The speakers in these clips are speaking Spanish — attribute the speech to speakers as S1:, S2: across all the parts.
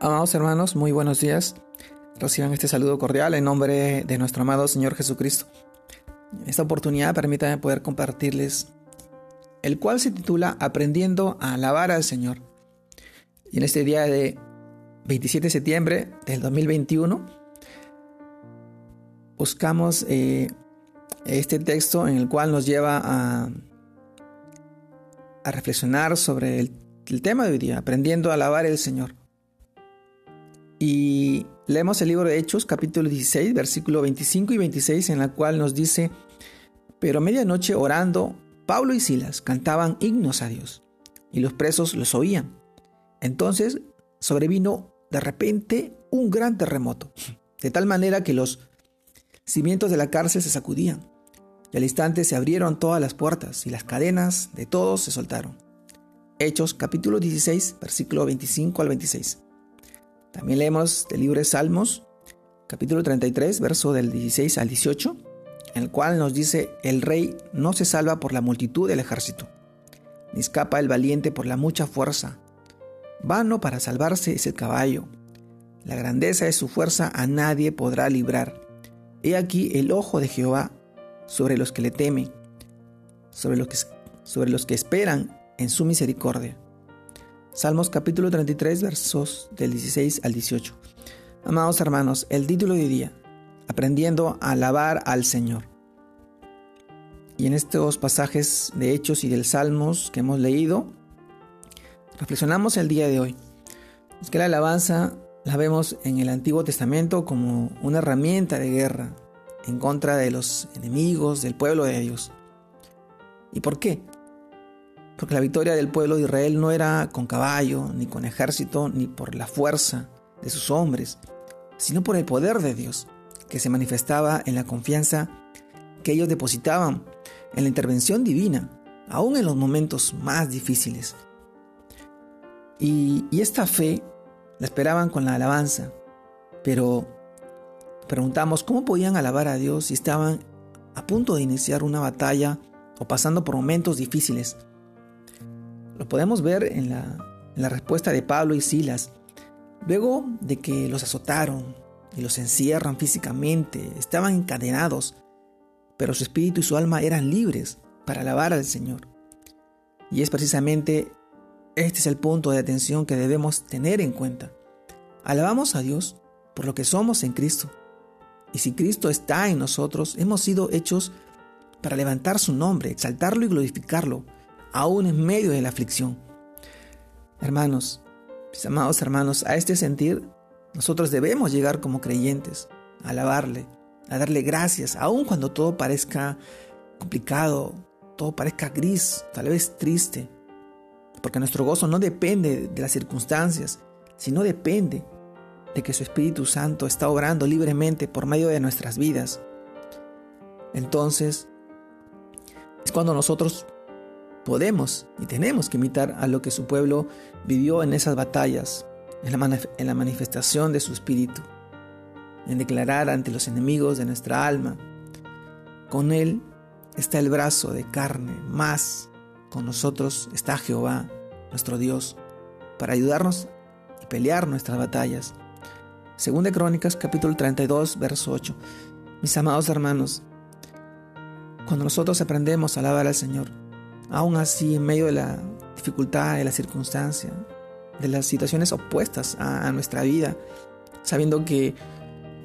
S1: Amados hermanos, muy buenos días. Reciban este saludo cordial en nombre de nuestro amado Señor Jesucristo. En esta oportunidad permítanme poder compartirles el cual se titula Aprendiendo a alabar al Señor. Y en este día de 27 de septiembre del 2021 buscamos eh, este texto en el cual nos lleva a, reflexionar sobre el, el tema de hoy día, aprendiendo a alabar al Señor. Y leemos el libro de Hechos, capítulo 16, versículo 25 y 26, en la cual nos dice, pero a medianoche orando, Pablo y Silas cantaban himnos a Dios, y los presos los oían. Entonces sobrevino de repente un gran terremoto, de tal manera que los cimientos de la cárcel se sacudían, y al instante se abrieron todas las puertas, y las cadenas de todos se soltaron. Hechos capítulo 16, versículo 25 al 26. También leemos del libro de Salmos, capítulo 33, verso del 16 al 18, en el cual nos dice, el rey no se salva por la multitud del ejército, ni escapa el valiente por la mucha fuerza. Vano para salvarse es el caballo. La grandeza de su fuerza a nadie podrá librar. He aquí el ojo de Jehová sobre los que le temen, sobre los que, sobre los que esperan en su misericordia Salmos capítulo 33 versos del 16 al 18. Amados hermanos, el título de hoy día, aprendiendo a alabar al Señor. Y en estos pasajes de Hechos y del Salmos que hemos leído, reflexionamos el día de hoy. Es que la alabanza la vemos en el Antiguo Testamento como una herramienta de guerra en contra de los enemigos del pueblo de Dios. ¿Y por qué? Porque la victoria del pueblo de Israel no era con caballo, ni con ejército, ni por la fuerza de sus hombres, sino por el poder de Dios, que se manifestaba en la confianza que ellos depositaban en la intervención divina, aún en los momentos más difíciles. Y, y esta fe la esperaban con la alabanza, pero preguntamos cómo podían alabar a Dios si estaban a punto de iniciar una batalla o pasando por momentos difíciles. Lo podemos ver en la, respuesta de Pablo y Silas. Luego de que los azotaron y los encierran físicamente, estaban encadenados, pero su espíritu y su alma eran libres para alabar al Señor. Y es precisamente este es el punto de atención que debemos tener en cuenta. Alabamos a Dios por lo que somos en Cristo. Y si Cristo está en nosotros, hemos sido hechos para levantar su nombre, exaltarlo y glorificarlo aún en medio de la aflicción. Hermanos, mis amados hermanos, a este sentir nosotros debemos llegar como creyentes, a alabarle, a darle gracias, aun cuando todo parezca complicado, todo parezca gris, tal vez triste, porque nuestro gozo no depende de las circunstancias, sino depende de que su Espíritu Santo está obrando libremente por medio de nuestras vidas. Entonces, es cuando nosotros podemos y tenemos que imitar a lo que su pueblo vivió en esas batallas, en la, manifestación de su espíritu, en declarar ante los enemigos de nuestra alma. Con Él está el brazo de carne, más con nosotros está Jehová, nuestro Dios, para ayudarnos y pelear nuestras batallas. Según de Crónicas capítulo 32, verso 8. Mis amados hermanos, cuando nosotros aprendemos a alabar al Señor, Aún así, en medio de la dificultad, de la circunstancia, de las situaciones opuestas a, nuestra vida, sabiendo que,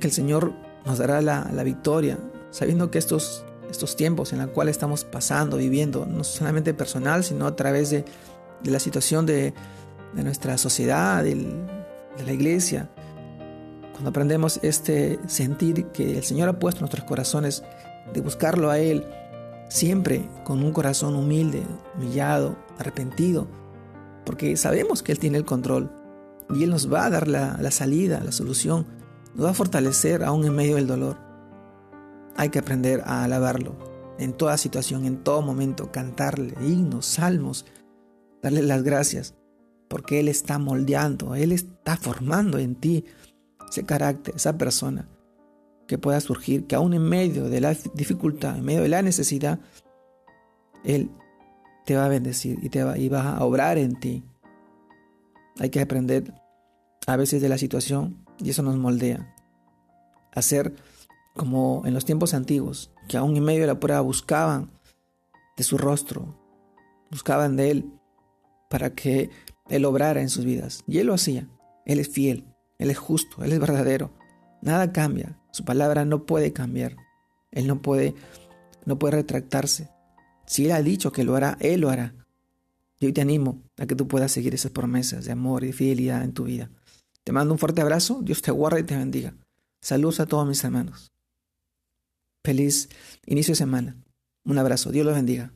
S1: el Señor nos dará la, victoria, sabiendo que estos, estos tiempos en los cuales estamos pasando, viviendo, no solamente personal, sino a través de, la situación de, nuestra sociedad, de la iglesia, cuando aprendemos este sentir que el Señor ha puesto en nuestros corazones, de buscarlo a Él, siempre con un corazón humilde, humillado, arrepentido, porque sabemos que Él tiene el control y Él nos va a dar la, salida, la solución, nos va a fortalecer aún en medio del dolor. Hay que aprender a alabarlo en toda situación, en todo momento, cantarle himnos, salmos, darle las gracias, porque Él está moldeando, Él está formando en ti ese carácter, esa persona que pueda surgir, que aún en medio de la dificultad, en medio de la necesidad, Él te va a bendecir y, te va, y a obrar en ti. Hay que aprender a veces de la situación y eso nos moldea. Hacer como en los tiempos antiguos, que aún en medio de la prueba buscaban de su rostro, buscaban de Él para que Él obrara en sus vidas. Y Él lo hacía. Él es fiel, Él es justo, Él es verdadero. Nada cambia. Su palabra no puede cambiar. Él no puede, no puede retractarse. Si Él ha dicho que lo hará, Él lo hará. Y hoy te animo a que tú puedas seguir esas promesas de amor y de fidelidad en tu vida. Te mando un fuerte abrazo, Dios te guarde y te bendiga. Saludos a todos mis hermanos. Feliz inicio de semana. Un abrazo, Dios los bendiga.